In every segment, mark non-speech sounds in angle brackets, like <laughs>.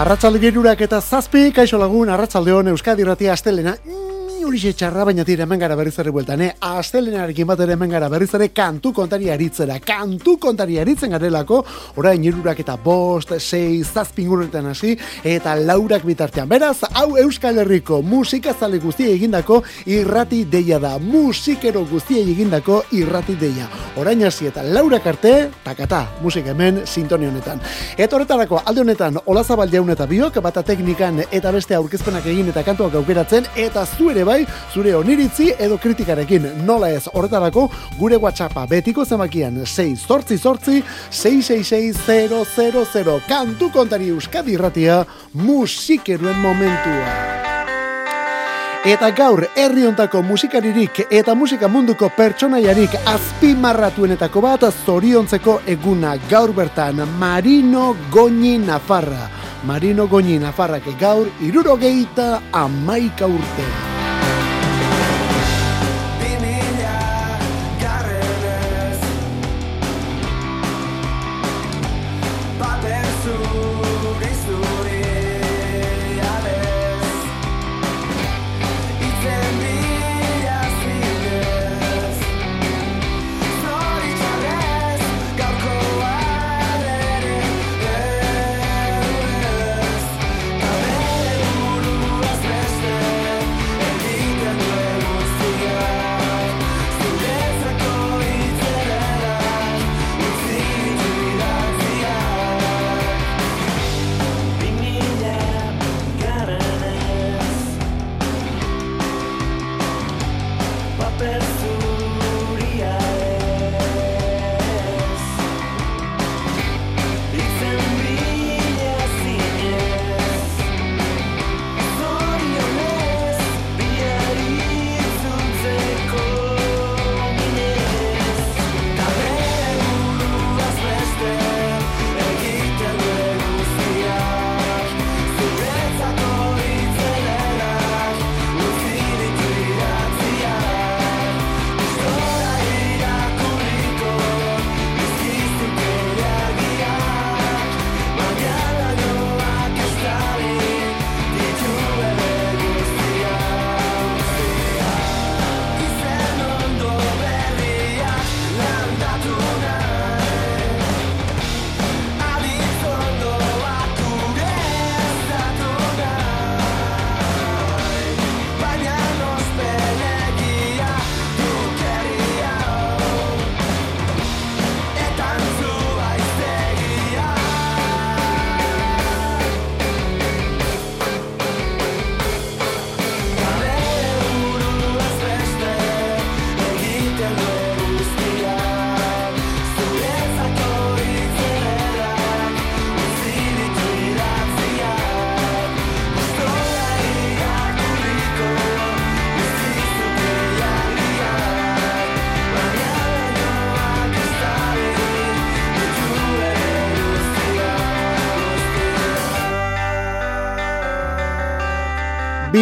Arratsalde gerurak eta zazpi, kaixo lagun, arratsalde hon Euskadi Ratia Astelena, hori txarra baina tira hemen gara berriz ere bueltan, eh? Astelenarekin bat ere hemen gara berriz ere kantu kontari aritzera, kantu kontari aritzen garelako, orain irurak eta bost, sei, zazpingurunetan hasi, eta laurak bitartean. Beraz, hau Euskal Herriko musikazale guztia egindako irrati deia da, musikero guztia egindako irrati deia. Orain hasi eta laurak arte, takata, musik hemen sintoni honetan. Eta horretarako, alde honetan, olazabal jaun eta biok, bata teknikan eta beste aurkezpenak egin eta kantuak aukeratzen, eta zu ere bai, zure oniritzi edo kritikarekin nola ez horretarako gure WhatsAppa betiko zemakian 6 sortzi sortzi 666 kantu kontari euskadi irratia musikeruen momentua. Eta gaur herri hontako musikaririk eta musika munduko pertsonaiarik azpimarratuenetako bat zoriontzeko eguna gaur bertan Marino Goñi Nafarra. Marino Goñi Nafarrak gaur irurogeita amaika urte.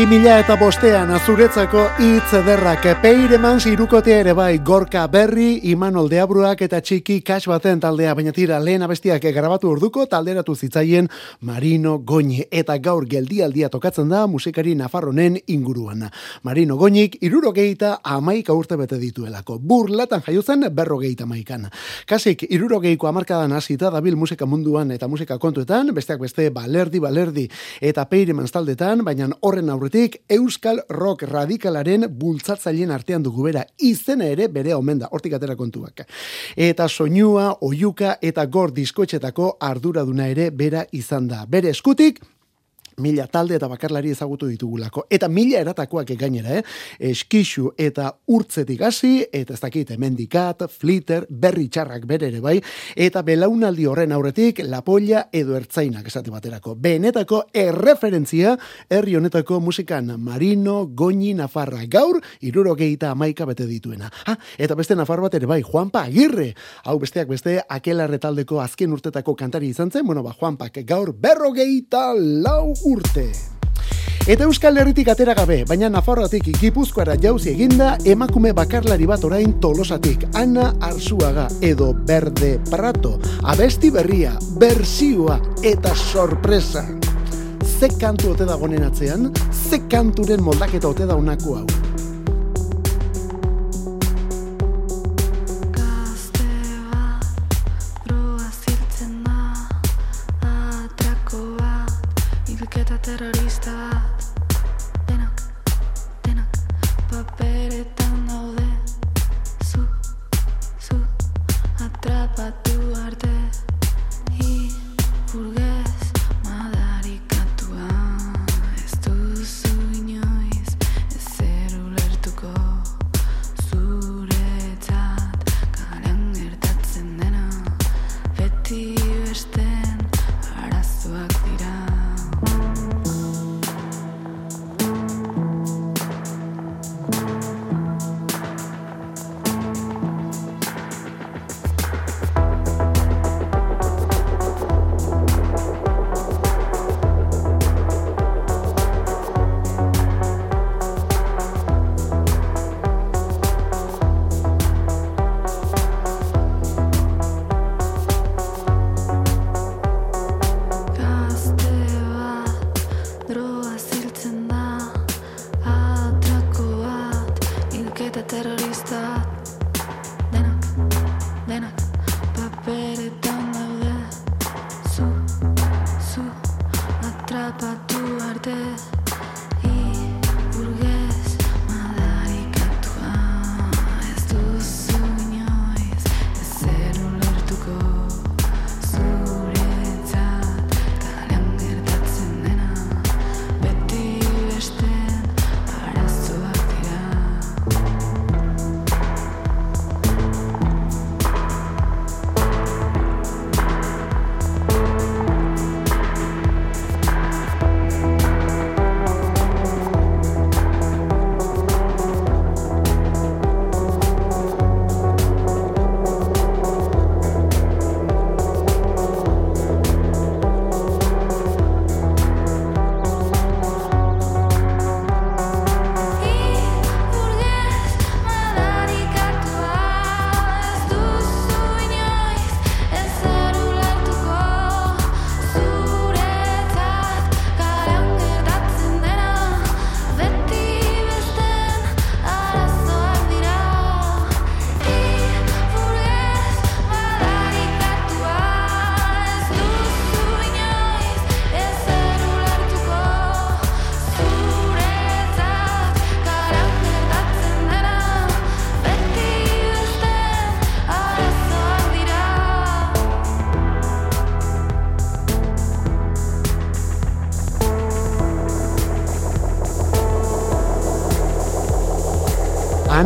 Mila eta bostean azuretzako hitz ederrak peireman zirukotea ere bai gorka berri imanol deabruak eta txiki kas baten taldea baina tira lehen abestiak grabatu urduko talderatu zitzaien Marino Goñi eta gaur geldialdia tokatzen da musikari Nafarronen inguruan. Marino Goñik irurogeita amaika urte bete dituelako. Burlatan jaiozen berrogeita maikan. Kasik irurogeiko amarkadan hasita dabil musika munduan eta musika kontuetan, besteak beste balerdi balerdi eta peireman taldetan, baina horren aurretik Euskal Rock Radikalaren bultzatzaileen artean dugu bera izena ere bere omen da, hortik atera kontuak. Eta soinua, oiuka eta gor diskoetxetako arduraduna ere bera izan da. Bere eskutik, mila talde eta bakarlari ezagutu ditugulako. Eta mila eratakoak gainera, eh? Eskixu eta urtzetik hasi eta ez dakit, mendikat, flitter, berri txarrak bere ere bai, eta belaunaldi horren aurretik, lapolla edo ertzainak esate baterako. Benetako erreferentzia herri honetako musikan Marino Goñi Nafarra. Gaur, iruro gehieta amaika bete dituena. Ha, eta beste Nafar bat ere bai, Juanpa Agirre. Hau besteak beste, akelarre taldeko azken urtetako kantari izan zen, bueno ba, Juanpak gaur berro gehieta lau urte. Eta Euskal Herritik atera gabe, baina Nafarroatik Gipuzkoara jauzi eginda emakume bakarlari bat orain Tolosatik, Ana Arzuaga edo Berde Prato, abesti berria, bersioa eta sorpresa. ze kantu ote da gonen atzean, ze kanturen moldaketa ote da unako hau.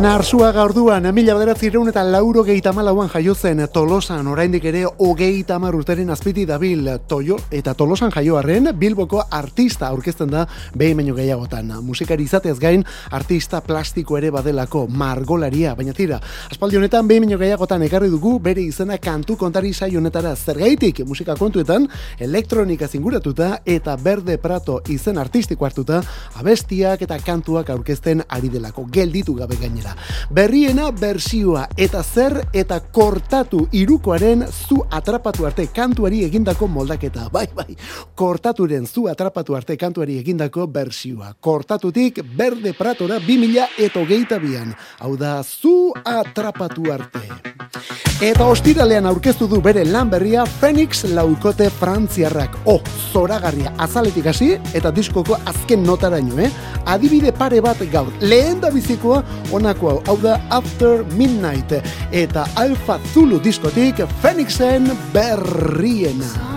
Ana Arsua gaurduan, mila bederatzi reun eta lauro gehi tamalauan jaio zen Tolosan, oraindik ere hogei tamar urteren azpiti dabil Toyo eta Tolosan jaioarren Bilboko artista aurkezten da behin baino gehiagotan. Musikari izatez gain, artista plastiko ere badelako margolaria, baina tira, aspaldi honetan behin baino gehiagotan ekarri dugu bere izena kantu kontari saio honetara zergaitik musika kontuetan, elektronika zinguratuta eta berde prato izen artistiko hartuta, abestiak eta kantuak aurkezten ari delako, gelditu gabe gainera. Berriena bersioa eta zer eta kortatu irukoaren zu atrapatu arte kantuari egindako moldaketa. Bai, bai, kortaturen zu atrapatu arte kantuari egindako bersioa. Kortatutik berde pratora 2000 eta hogeita bian. Hau da, zu atrapatu arte. Eta ostiralean aurkeztu du bere lan berria Phoenix laukote frantziarrak. Oh, zoragarria azaletik hasi eta diskoko azken notaraino, eh? Adibide pare bat gaur. Lehen da bizikoa honako hau da After Midnight eta Alpha Zulu diskotik Phoenixen berriena.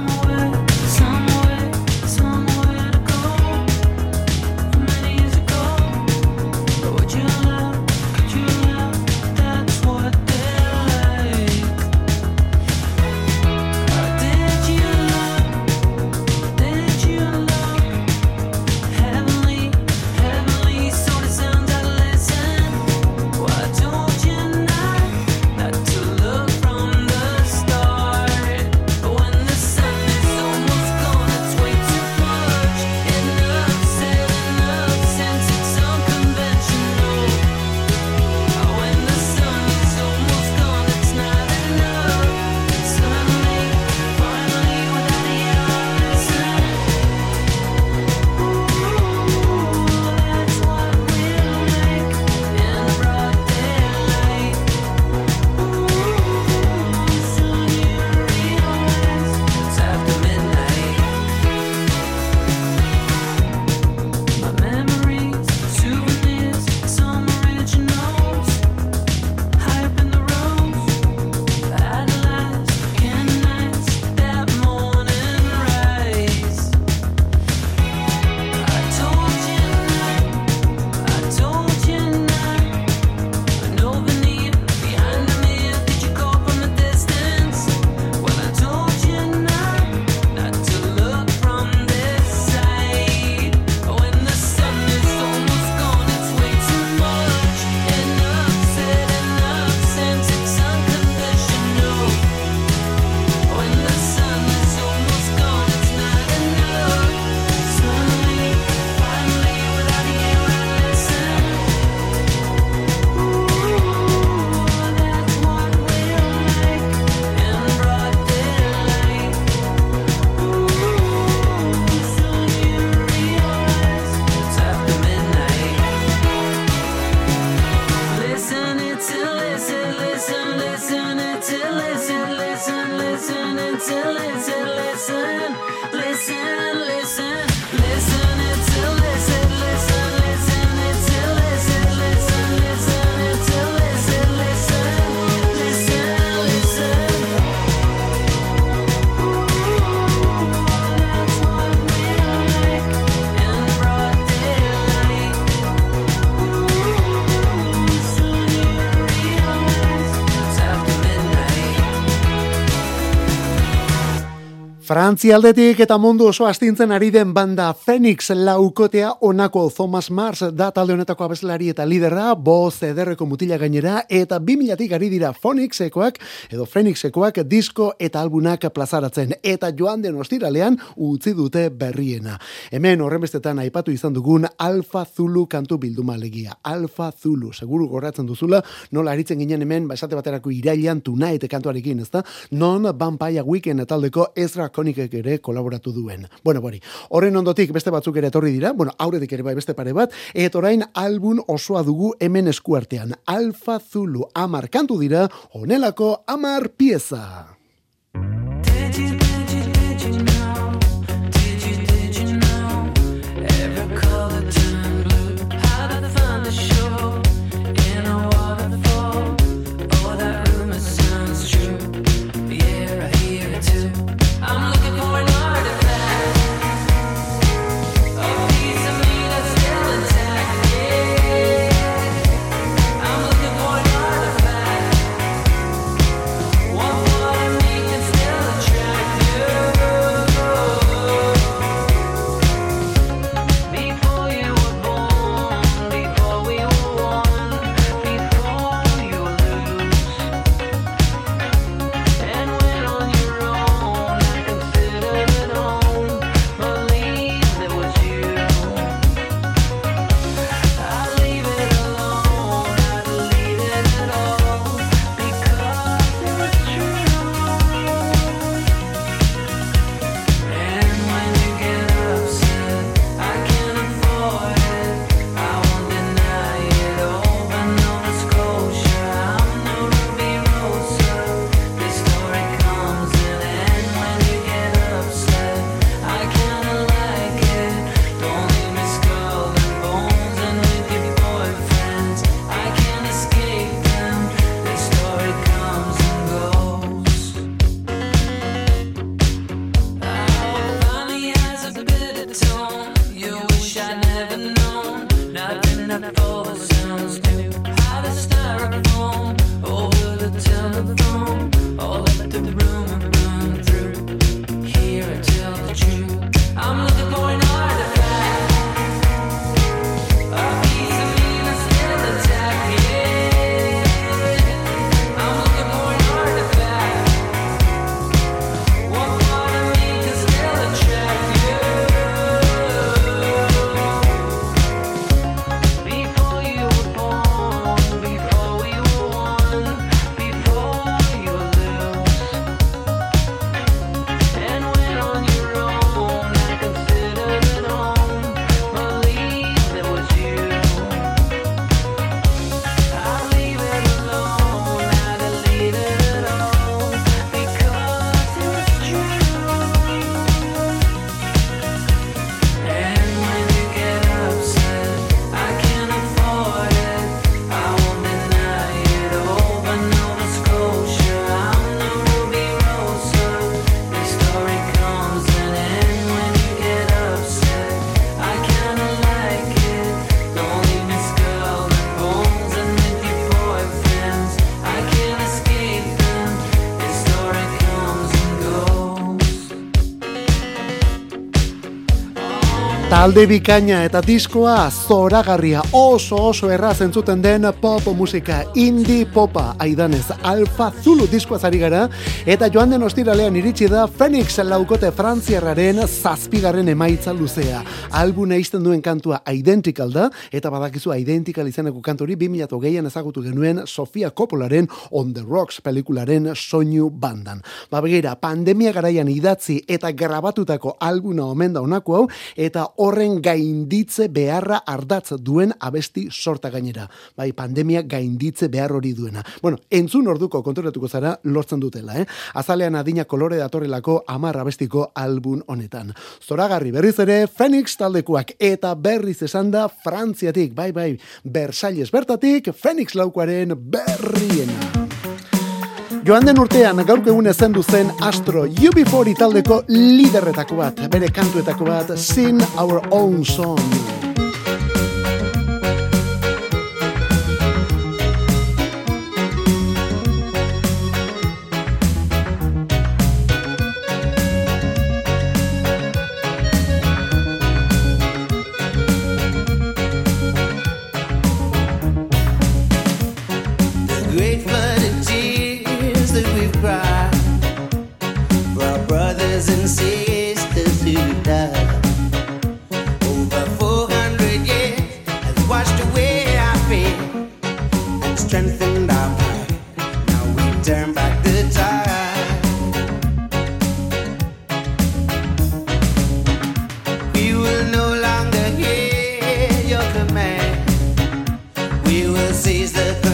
Frantzia aldetik eta mundu oso astintzen ari den banda Phoenix laukotea onako Thomas Mars da talde honetako abeslari eta lidera, boz ederreko mutila gainera, eta bimilatik ari dira Phoenixekoak edo Phoenixekoak disko eta albunak plazaratzen, eta joan den ostiralean utzi dute berriena. Hemen horrenbestetan aipatu izan dugun Alfa Zulu kantu bilduma legia. Alfa Zulu, seguru goratzen duzula, nola aritzen ginen hemen, basate baterako irailan tunaete kantuarekin, ezta? Non Vampire Weekend taldeko Ezra Konikek ere kolaboratu duen. Bueno, bori, horren ondotik beste batzuk ere etorri dira, bueno, aurretik ere bai beste pare bat, eta orain album osoa dugu hemen eskuartean. Alfa Zulu amar kantu dira, onelako amar pieza. Talde bikaina eta diskoa zoragarria. Oso oso erraz entzuten den pop musika. Indie popa aidanez alfa zulu diskoa zari gara. Eta joan den ostiralean iritsi da Phoenix laukote frantziarraren zazpigarren emaitza luzea. Albuna izten duen kantua identical da eta badakizu identical izeneko kanturi 2008an ezagutu genuen Sofia Coppolaren On the Rocks pelikularen soinu bandan. Ba begira pandemia garaian idatzi eta grabatutako albuna omen da honako hau eta horren gainditze beharra ardatz duen abesti sorta gainera. Bai, pandemia gainditze behar hori duena. Bueno, entzun orduko konturatuko zara lortzen dutela, eh? Azalean adina kolore datorrelako amar abestiko album honetan. Zoragarri berriz ere, Phoenix taldekuak eta berriz esan da Frantziatik, bai, bai, Versalles bertatik, Phoenix laukoaren berriena. Joan den urtean gaurko egun ezen zen Astro UB40 taldeko liderretako bat, bere kantuetako bat, Sing Our Own Song. the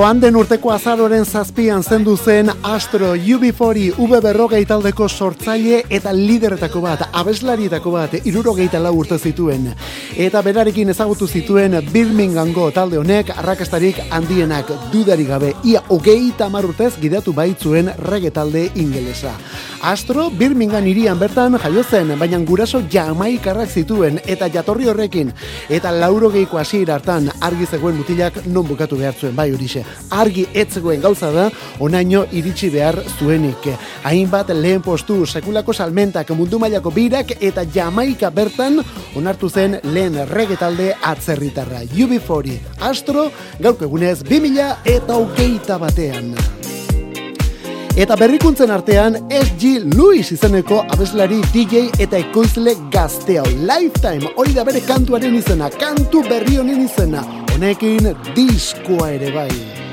Joan den urteko azaroren zazpian zendu zen Astro UB40 V taldeko sortzaile eta lideretako bat, abeslarietako bat, irurogeita lau urte zituen. Eta berarekin ezagutu zituen Birminghamgo talde honek arrakastarik handienak dudari gabe ia hogeita marrutez gidatu baitzuen rege talde ingelesa. Astro Birmingham irian bertan jaio zen, baina guraso jamaikarrak zituen eta jatorri horrekin eta laurogeiko hasiera hartan argi zegoen mutilak non bukatu behar zuen bai horixe. Argi etzegoen gauza da onaino iritsi behar zuenik. Hainbat lehen postu sekulako salmentak mundu mailako birak eta jamaika bertan onartu zen lehen regetalde atzerritarra. UB40 Astro gauk egunez 2000 eta hogeita batean. Eta berrikuntzen artean SG Louis izeneko abeslari DJ eta ekoizle gaztea. Lifetime, hori da bere kantuaren izena, kantu berri honen izena. Honekin diskoa ere bai.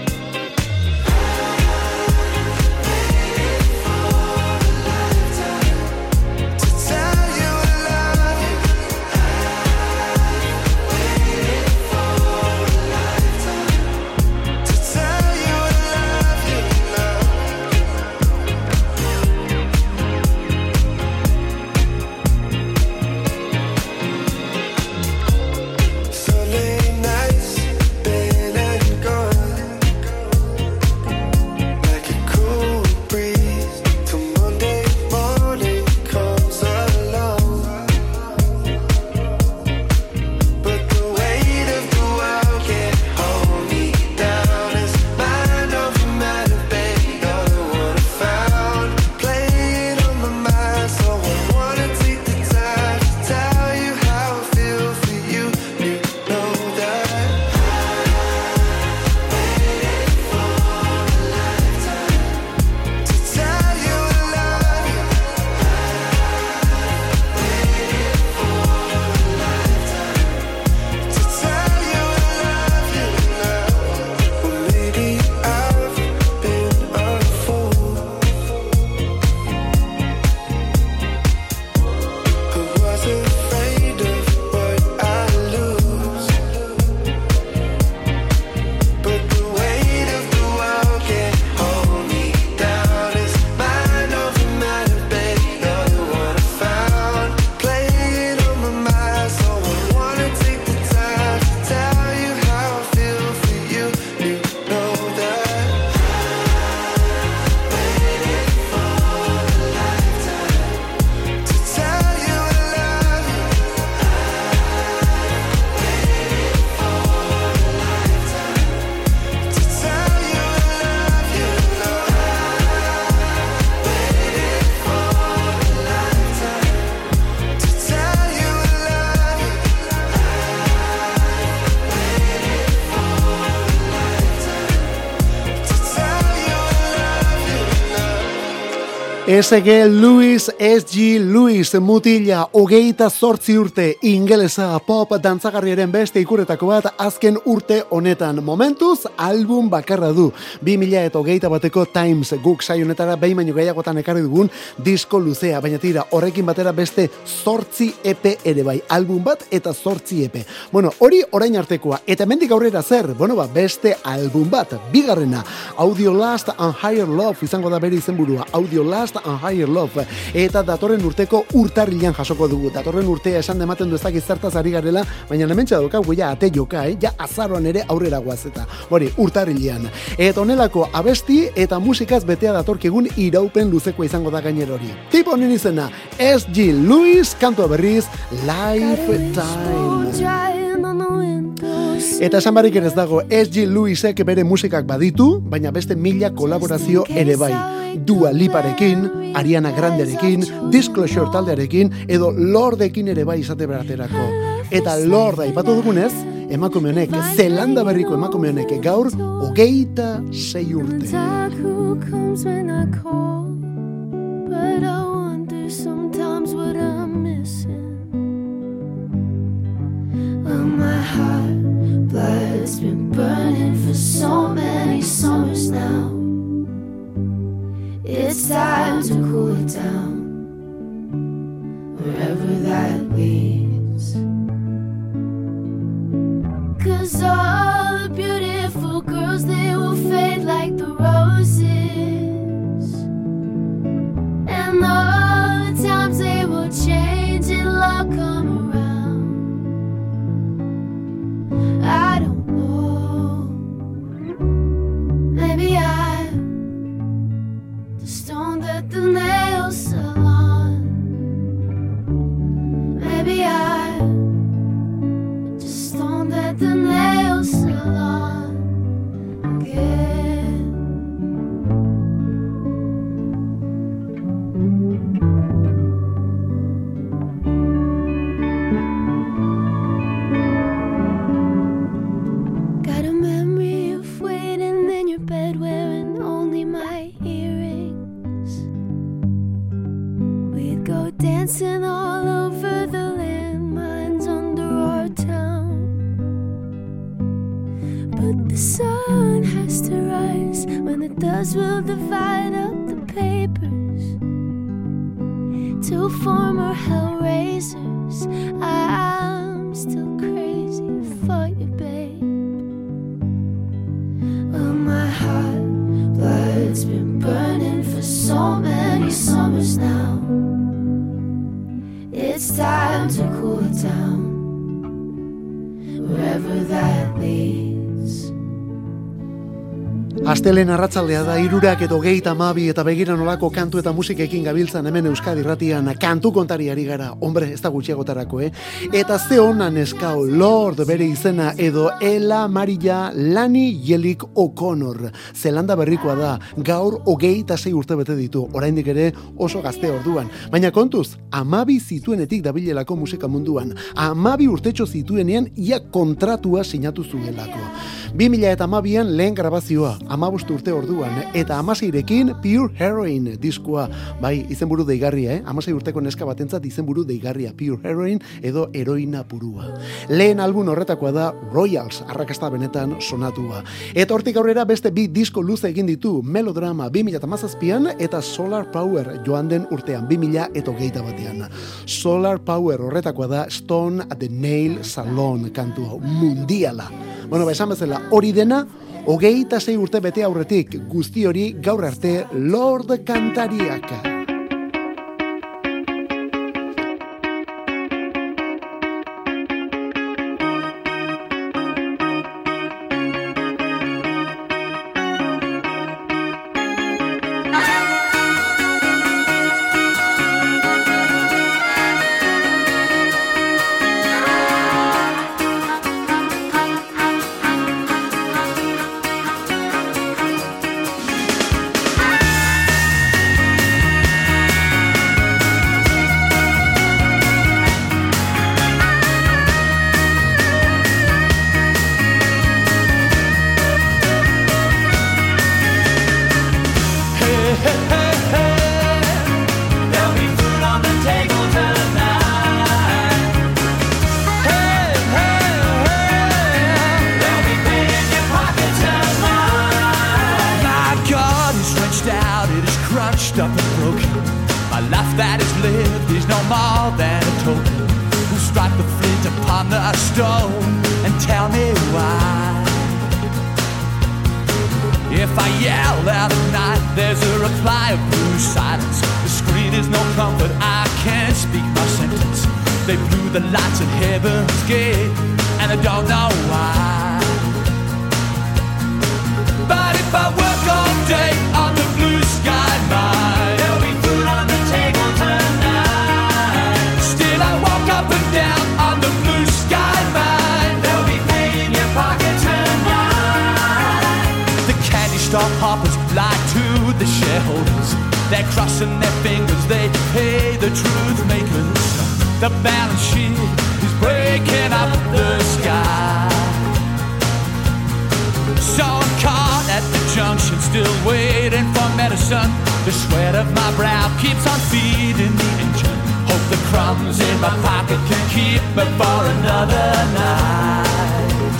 SG Louis, SG Louis mutila hogeita zortzi urte ingelesa pop dantzagarriaren beste ikuretako bat azken urte honetan. Momentuz, album bakarra du. 2000 eta hogeita bateko Times guk saionetara behin baino gehiagotan ekarri dugun disko luzea, baina tira horrekin batera beste zortzi epe ere bai. Album bat eta zortzi epe. Bueno, hori orain artekoa. Eta mendik aurrera zer, bueno ba, beste album bat, bigarrena. Audio Last and Higher Love izango da bere izenburua. Audio Last and Higher Love. Eta datorren urteko urtarrilan jasoko dugu. Datorren urtea esan dematen du ezak izartaz ari garela baina hementsa dauka guia ate joka eh? ja azaroan ere aurrera guaz eta hori urtarrilan eta onelako abesti eta musikaz betea datorkegun iraupen luzeko izango da gainer hori. Tipo honen izena SG Lewis kantua berriz Lifetime Eta esan barik ez dago SG Lewisek bere musikak baditu, baina beste mila kolaborazio ere bai. Dua Liparekin, Ariana Granderekin, Disclosure taldearekin, edo Lordekin ere bai izate beraterako. Eta Lorda ipatu dugunez, emakume honek, Zelanda berriko emakume honek gaur, hogeita sei urte. heart blood's been burning for so many summers now. It's time to cool it down, wherever that leads. Cause all the beautiful girls, they will fade like the roses. And all the times they will change and love come around. I don't Maybe the nails Astelen arratzaldea da irurak edo geita mabi eta begira nolako kantu eta musikekin gabiltzan hemen Euskadi ratian kantu kontariari gara, hombre, ez da gutxiagotarako, eh? Eta ze honan eskau Lord bere izena edo Ela Marilla Lani Jelik O'Connor. Zelanda berrikoa da, gaur hogeita zei urte bete ditu, oraindik ere oso gazte orduan. Baina kontuz, amabi zituenetik dabilelako musika munduan. Amabi urtetxo zituenean ia kontratua sinatu zuelako. 2000 eta amabian lehen grabazioa, amabost urte orduan, eta amaseirekin Pure Heroin diskoa, bai, izenburu deigarria, eh? Amasei urteko neska batentzat izenburu deigarria, Pure Heroin edo heroina purua. Lehen album horretakoa da Royals, arrakasta benetan sonatua. Eta hortik aurrera beste bi disko luze egin ditu, Melodrama 2000 eta mazazpian, eta Solar Power joan den urtean, 2000 eta hogeita batean. Solar Power horretakoa da Stone at the Nail Salon kantua, mundiala. Bueno, ba, esan bezala, hori dena, hogeita sei urte bete aurretik, guzti hori gaur arte Lord Kantariak. Stone and tell me why. If I yell out at night, there's a reply of blue silence. The screen is no comfort, I can't speak my sentence. They blew the lights at heaven's gate, and I don't know why. But if I work all day on the blue sky mine, store hoppers lie to the shareholders. They're crossing their fingers, they pay the truth makers. The balance sheet is breaking up the sky. So I'm caught at the junction, still waiting for medicine. The sweat of my brow keeps on feeding the engine. Hope the crumbs in my pocket can keep me for another night.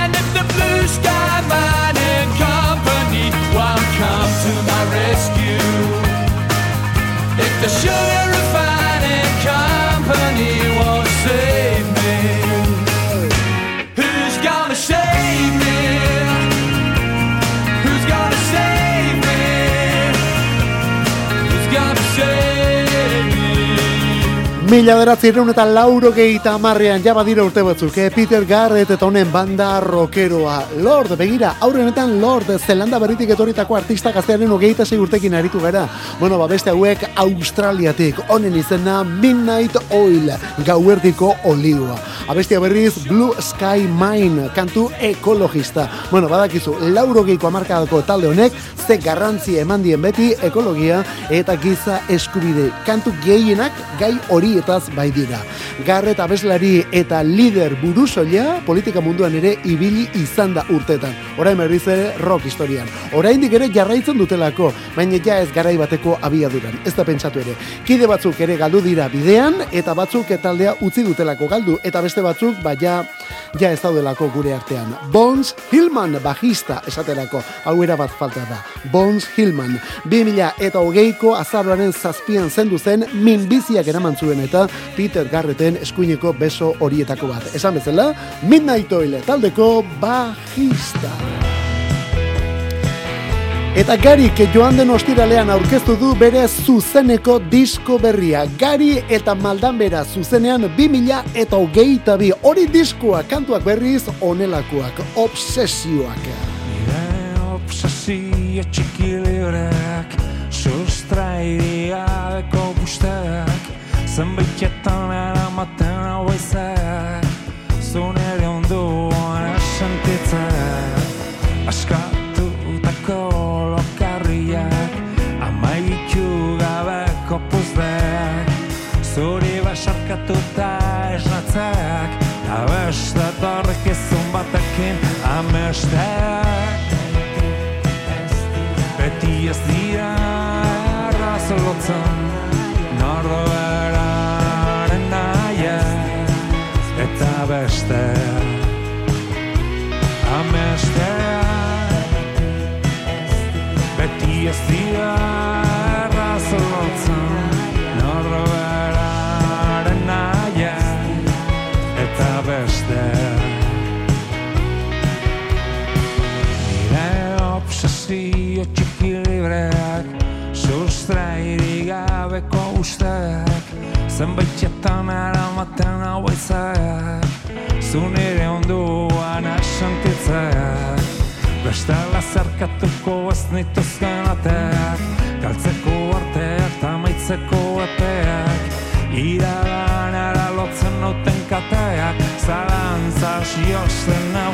And if the blue sky to my rescue, if the sugar refining Mila beratzi eta lauro gehieta amarrean jaba dira urte batzuk, eh? Peter Garrett eta honen banda rockeroa. Lord, begira, aurrenetan Lord, Zelanda berritik etorritako artista gaztearen hogeita sei urtekin aritu gara. Bueno, ba beste hauek Australiatik, honen izena Midnight Oil, gauerdiko olioa. Abestia berriz Blue Sky Mine, kantu ekologista. Bueno, badakizu, lauro geiko amarkadako talde honek, ze garrantzi eman dien beti ekologia eta giza eskubide. Kantu gehienak gai horietaz bai dira. Garret abeslari eta lider buruzoia politika munduan ere ibili izan da urtetan. Orain berriz ere rock historian. Oraindik ere jarraitzen dutelako, baina ja ez garai bateko abiaduran. Ez da pentsatu ere. Kide batzuk ere galdu dira bidean eta batzuk taldea utzi dutelako galdu eta beste batzuk ba ja, ez daudelako gure artean. Bones Hillman bajista esaterako. Hau era bat falta da. Bones Hillman. 2000 eta hogeiko azaroaren zazpian zendu zen minbiziak eraman zuen eta Peter Garreten eskuineko beso horietako bat. Esan bezala, Midnight Oil taldeko bajista. Eta Garik joan den ostiralean aurkeztu du bere zuzeneko disko berria. Gari eta maldan bera zuzenean 2000 eta hogeita bi. Hori diskoa kantuak berriz onelakoak. Obsesioak. Nire obsesio txiki libreak Sustrairi gabeko guztak Zenbaitetan eramaten hau izak Zunere onduan esentitzak basarkatuta esnatzak Abeste torrekizun batekin amesteak Beti ez dira errazolotzen usteak Zenbaitetan eramaten hau izak Zunire onduan asantitzeak Bestela zerkatuko ez nituzken ateak Galtzeko arteak eta maitzeko epeak Iraganara lotzen nauten kateak Zalantza josten nau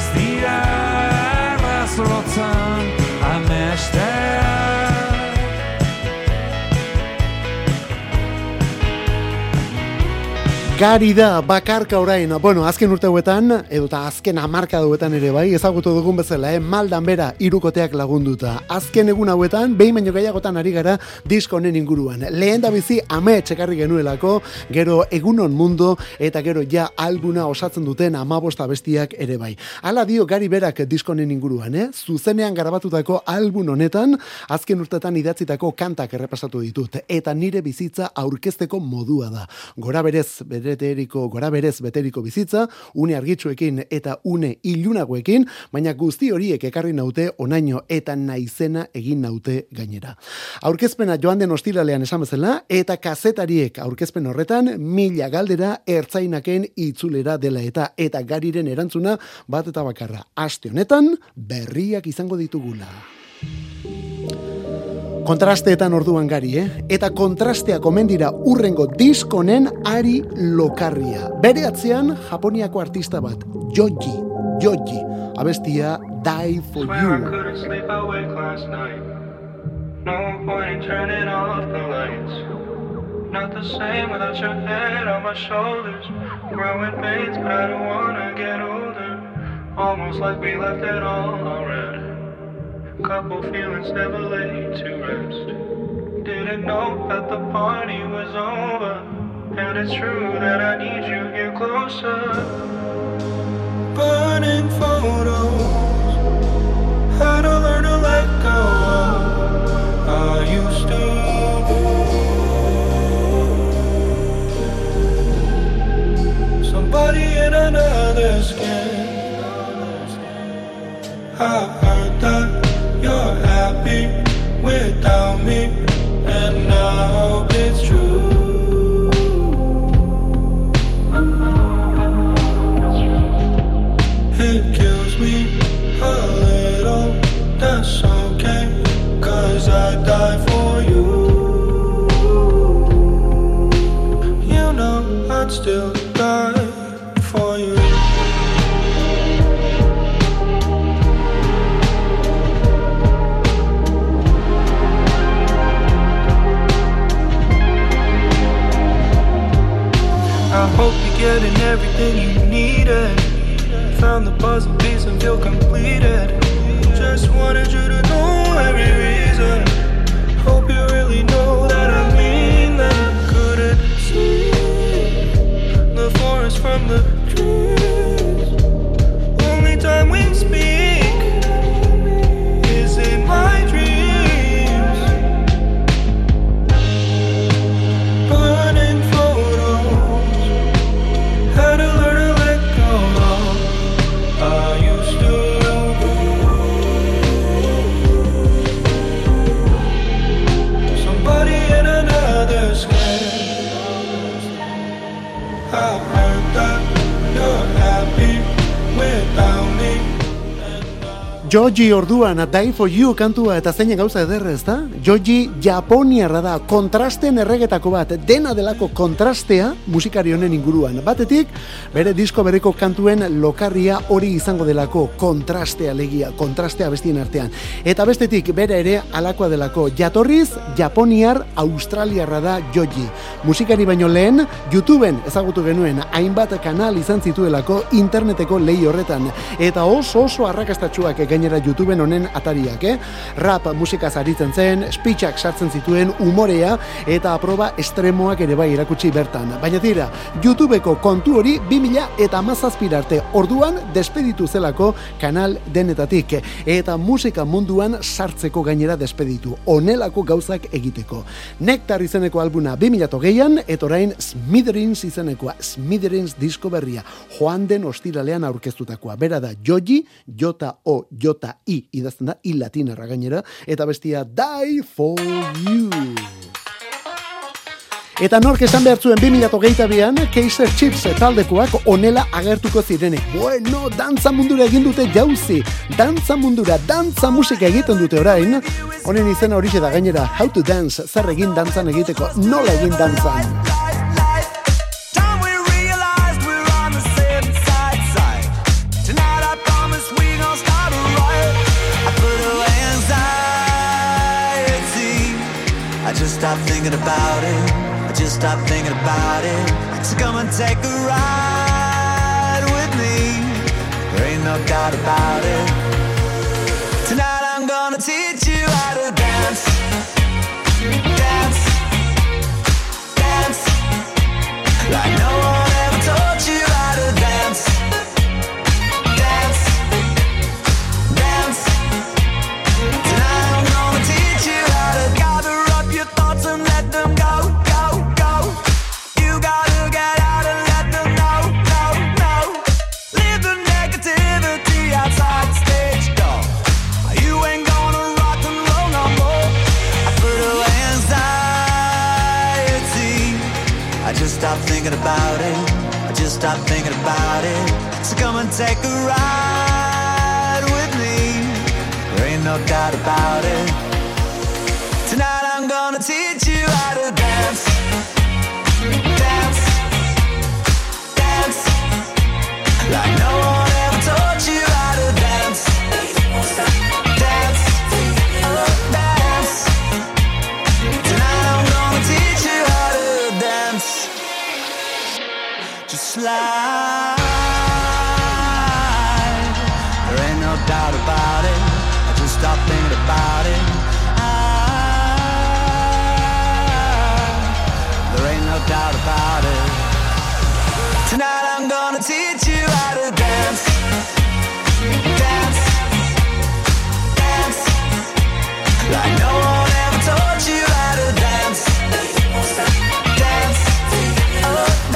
ez dira Gari da, bakarka orain, bueno, azken urte hauetan, edo eta azken amarka duetan ere bai, ezagutu dugun bezala, eh? maldan bera irukoteak lagunduta. Azken egun hauetan, behin baino gehiagotan ari gara disko honen inguruan. Lehen da bizi, ame txekarri genuelako, gero egunon mundo, eta gero ja albuna osatzen duten amabosta bestiak ere bai. Hala dio gari berak disko honen inguruan, eh? zuzenean garabatutako albun honetan, azken urtetan idatzitako kantak errepasatu ditut, eta nire bizitza aurkezteko modua da. Gora berez, bere beteriko, gora berez beteriko bizitza, une argitsuekin eta une ilunagoekin, baina guzti horiek ekarri naute onaino eta naizena egin naute gainera. Aurkezpena joan den ostiralean esan bezala, eta kazetariek aurkezpen horretan mila galdera ertzainaken itzulera dela eta eta gariren erantzuna bat eta bakarra. Aste honetan berriak izango ditugula. Kontrasteetan orduan gari, eh? Eta kontrastea komendira urrengo diskonen ari lokarria. Bere atzean, Japoniako artista bat, Joji, Joji, abestia Die for You. No point in turning off the lights. Not the same without your head on my shoulders. Growing pains, but I don't wanna get older. Almost like we left it all already. Couple feelings never laid to rest. Didn't know that the party was over. And it's true that I need you here closer. Burning photos. Had to learn to let go. I used to. Somebody in another skin. I everything you needed. Found the puzzle piece and feel completed. Just wanted you Joji orduan, Die for You kantua eta zein gauza ederra ez da? Joji Japoniarra da, kontrasten erregetako bat, dena delako kontrastea musikari honen inguruan. Batetik, bere disko bereko kantuen lokarria hori izango delako kontrastea legia, kontrastea bestien artean. Eta bestetik, bere ere alakoa delako, jatorriz, Japoniar Australiarra da Joji. Musikari baino lehen, YouTubeen ezagutu genuen, hainbat kanal izan zituelako interneteko lehi horretan. Eta oso oso arrakastatxuak gainera YouTubeen honen atariak, eh? Rap musika zaritzen zen, speechak sartzen zituen, umorea eta aproba estremoak ere bai erakutsi bertan. Baina tira, YouTubeko kontu hori 2000 eta arte orduan despeditu zelako kanal denetatik. Eta musika munduan sartzeko gainera despeditu. Onelako gauzak egiteko. Nektar izeneko albuna 2008an, eta orain Smithereens izenekoa, Smithereens disko berria, joan den ostiralean aurkeztutakoa. Bera da Joji, O, Jota I, idazten da, I latinarra gainera, eta bestia Die for You. Eta nork esan behar zuen 2008an, Kaiser Chips taldekoak onela agertuko zirenek. Bueno, dantza mundura egin dute jauzi. Dantza mundura, dantza musika egiten dute orain. Honen izena horixe da gainera, How to Dance, zer egin dantzan egiteko, nola egin dantzan. Stopped thinking about it. I just stopped thinking about it. So come and take a ride with me. There ain't no doubt about it. Take a ride with me. There ain't no doubt about it.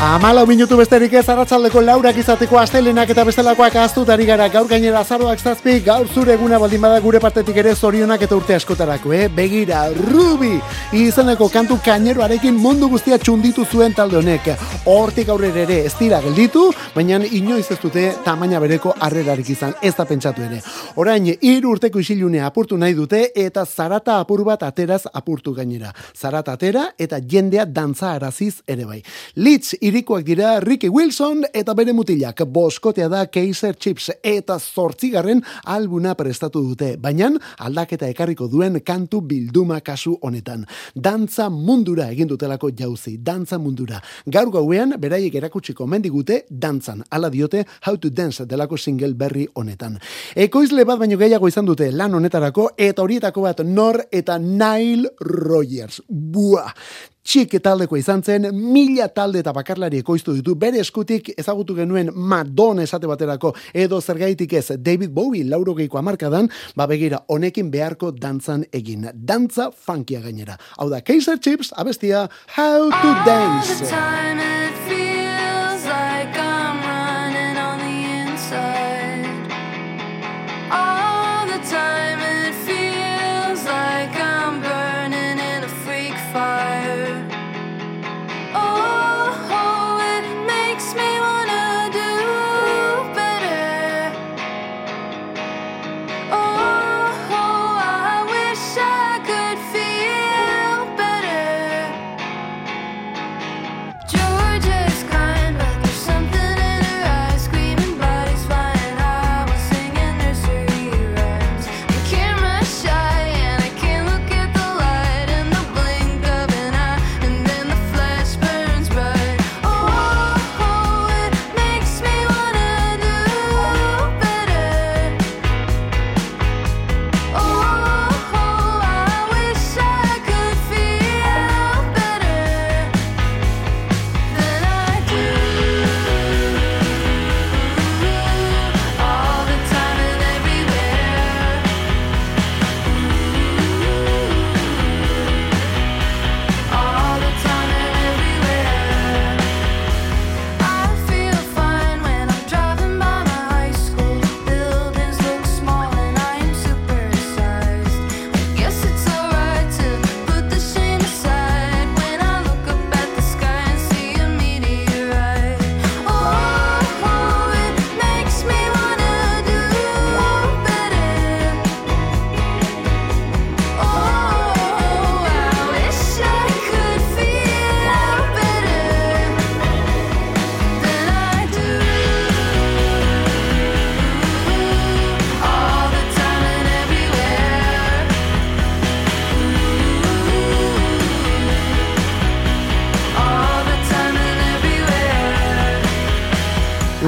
Oh, Amala minutu besterik ez arratsaldeko laurak izateko astelenak eta bestelakoak aztutari gara gaur gainera azaroak zazpi gaur zure eguna baldin bada gure partetik ere zorionak eta urte askotarako, eh? Begira, Ruby izeneko kantu kaineroarekin mundu guztia txunditu zuen talde honek. Hortik aurrera ere ez dira gelditu, baina inoiz ez dute tamaina bereko harrerarik izan, ez da pentsatu ere. Orain, hiru urteko isilunea apurtu nahi dute eta zarata apur bat ateraz apurtu gainera. Zarata atera eta jendea dantza araziz ere bai. Litz irikoak dira Ricky Wilson eta bere mutilak boskotea da Kaiser Chips eta zortzigarren albuna prestatu dute, baina aldaketa ekarriko duen kantu bilduma kasu honetan. Dantza mundura egin dutelako jauzi, dantza mundura. Gaur gauean, beraiek erakutsiko mendigute dantzan, ala diote How to Dance delako single berri honetan. Ekoizle bat baino gehiago izan dute lan honetarako eta horietako bat Nor eta Nile Rogers. Buah! Txik taldeko izan zen, mila talde eta bakarlari ekoiztu ditu, bere eskutik ezagutu genuen Madonna esate baterako, edo zergaitik ez David Bowie laurogeiko amarkadan, ba begira honekin beharko dantzan egin. Dantza funkia gainera. Hau da, Kaiser Chips, abestia How to Dance.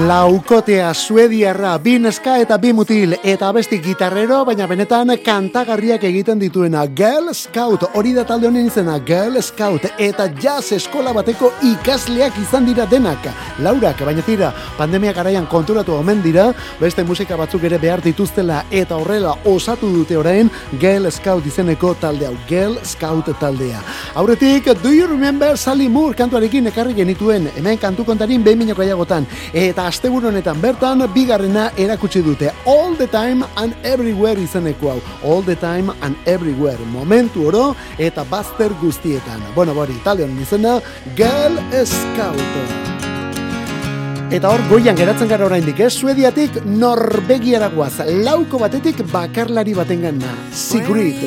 Laukotea suediarra, bi neska eta bi mutil, eta besti gitarrero, baina benetan kantagarriak egiten dituena. Girl Scout, hori da talde honen izena, Girl Scout, eta jazz eskola bateko ikasleak izan dira denak. Laurak, baina tira, pandemia garaian konturatu omen dira, beste musika batzuk ere behar dituztela, eta horrela osatu dute orain, Girl Scout izeneko talde hau, Girl Scout taldea. Aurretik, do you remember Sally Moore kantuarekin ekarri genituen, hemen kantu kontarin behin minoko eta asteburu honetan bertan bigarrena erakutsi dute All the time and everywhere izeneko hau All the time and everywhere momentu oro eta bazter guztietan bueno bori honen izena Girl Scout Eta hor goian geratzen gara oraindik, ez? Suediatik Norvegiara guaz, lauko batetik bakarlari baten gana. Sigrid.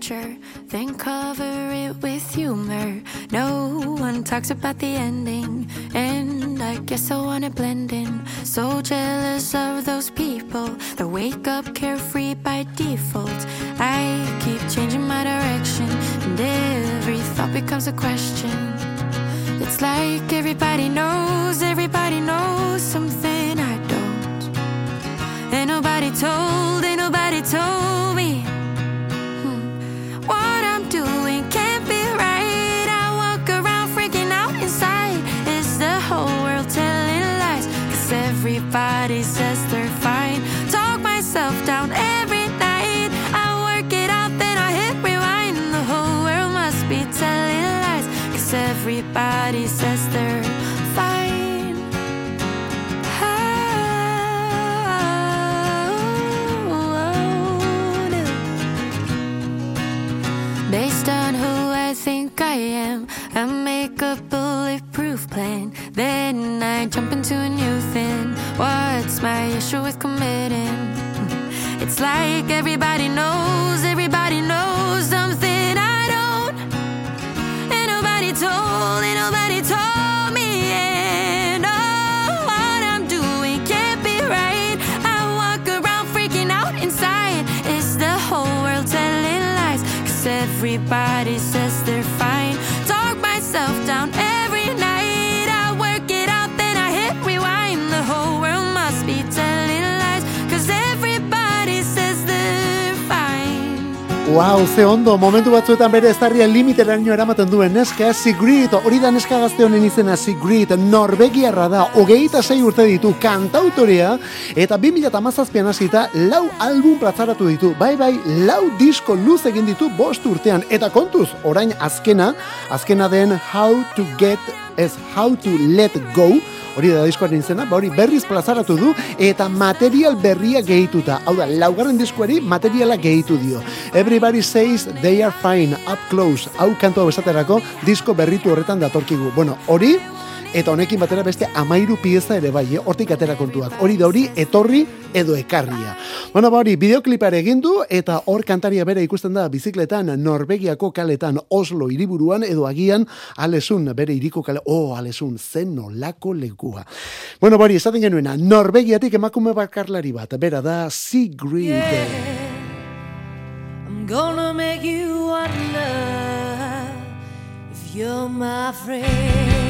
Then cover it with humor. No one talks about the ending, and I guess I wanna blend in. So jealous of those people that wake up carefree by default. I keep changing my direction, and every thought becomes a question. It's like everybody knows, everybody knows something I don't. Ain't nobody told, ain't nobody told me everybody says they're fine. Talk myself down every night. I work it out, then I hit rewind. The whole world must be telling lies. Cause everybody says they're fine. Oh, no. Based on who I think I am, I make a bulletproof plan. Then I jump into a new thing. My issue with committing? <laughs> It's like everybody knows, Wow, ze ondo, momentu batzuetan bere eztarrien limiteraino eramaten duen neska, Sigrid, hori da neska gazte honen izena Sigrid, Norvegiarra da, hogeita sei urte ditu, kantautorea, eta 2008an hasita lau album plazaratu ditu, bai bai, lau disko luz egin ditu bost urtean, eta kontuz, orain azkena, azkena den How to Get, ez How to Let Go, hori da diskoaren izena, ba hori berriz plazaratu du eta material berria gehituta. Hau da, laugarren diskuari materiala gehitu dio. Everybody says they are fine, up close. Hau kantu hau esaterako disko berritu horretan datorkigu. Bueno, hori eta honekin batera beste amairu pieza ere bai, eh? hortik atera kontuak. Hori da hori etorri edo ekarria. Bueno, ba hori, bideoklipare egin du eta hor kantaria bere ikusten da bizikletan Norvegiako kaletan Oslo hiriburuan edo agian Alesun bere hiriko kale, oh, Alesun, zen nolako lekua. Bueno, ba hori, esaten genuena, Norvegiatik emakume bakarlari bat, bera da Sigrid. I'm gonna make you wonder if you're my friend.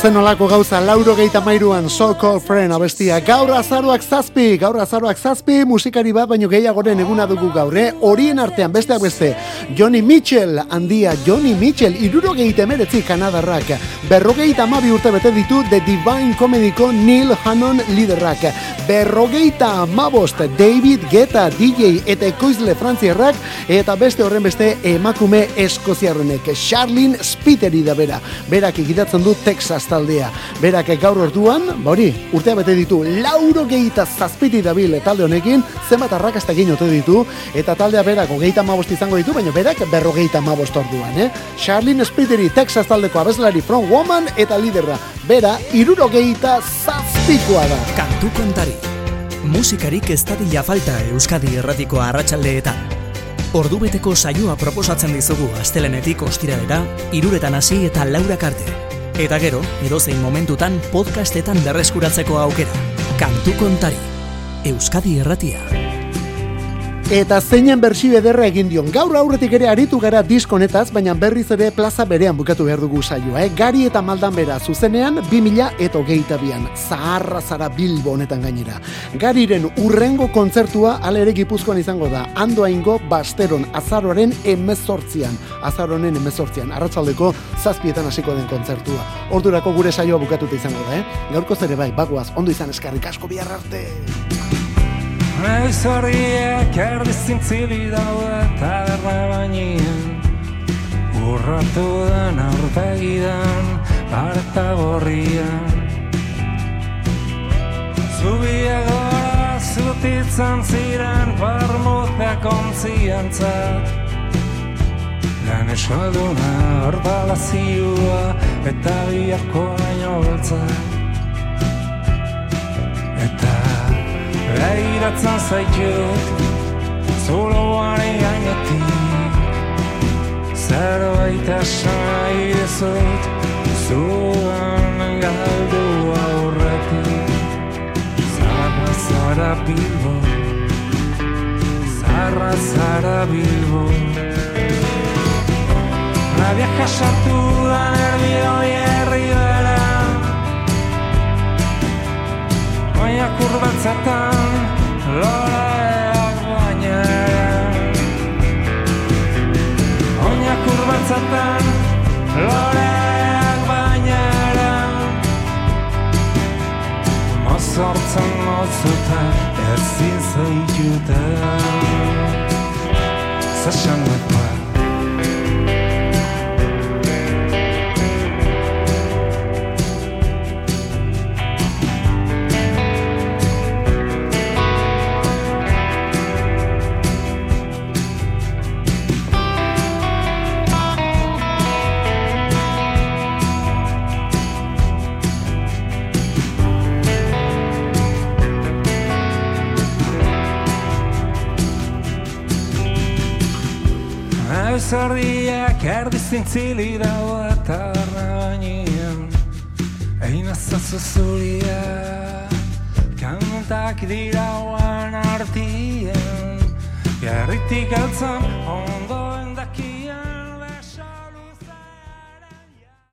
Zen olako gauza, lauro geita mairuan, so called friend abestia. Gaur azaroak zazpi, gaur azaroak zazpi, musikari bat baino gehiagoren eguna dugu gaur, eh? Horien artean, besteak beste, Johnny Mitchell, handia Johnny Mitchell, iruro geite meretzi kanadarrak. Berrogeita amabi urte bete ditu The Divine Comedyko Neil Hannon liderrak. Berrogeita amabost David Guetta DJ eta ekoizle frantziarrak, eta beste horren beste emakume eskoziarrenek. Charlene Spiteri da bera. Berak egidatzen du Texas taldea. Berak gaur orduan, hori, urtea bete ditu, lauro gehieta zazpiti dabil talde honekin, zenbat arrakasta egin ote ditu, eta taldea berak hogeita mabost izango ditu, baina berak berrogeita mabost orduan, eh? Charlene Spiteri, Texas taldeko abeslari From Woman eta liderra. Bera, iruro gehieta zazpikoa da. Kantu kontari. Musikarik ez dadila falta Euskadi erratiko arratsaldeetan. Ordubeteko saioa proposatzen dizugu astelenetik ostiralera, iruretan hasi eta laurak arte. Eta gero, edozein momentutan podcastetan berreskuratzeko aukera. Kantu kontari. Euskadi erratia. Eta zeinen bersi ederra egin dion. Gaur aurretik ere aritu gara diskonetaz, baina berriz ere plaza berean bukatu behar dugu saioa. Eh? Gari eta maldan bera zuzenean, 2000 eta hogeita bian. Zaharra zara bilbo honetan gainera. Gariren urrengo kontzertua ala ere gipuzkoan izango da. Andoa ingo basteron azaroaren emezortzian. Azaronen emezortzian. Arratzaldeko zazpietan hasiko den kontzertua. Ordurako gure saioa bukatuta izango da, eh? Gaurko zere bai, bagoaz, ondo izan eskarrik asko bihar arte. Naiz horiek erdi zintzili daude taberna bainien Urratu den aurpegidan pareta gorrian. Zubia gora zutitzen ziren parmuteak ontzientzat Lan esalduna horbalazioa eta biharko baino beltzak Begiratzen zaitut Zuloari gainetik Zerbait esan nahi dizut Zuan galdu aurretik Zarra zara bilbo Zarra zara bilbo La vieja sartu da nervioi herribera Baina kurbatzetan loreak bainera Baina kurbatzetan loreak bainera. Mozortzen motzuta ezin zaitute. Zasan Eusardiak erdi zintzili dago taberna bainean Egin azazu zuria Kantak dira oan artian Gerritik altzan on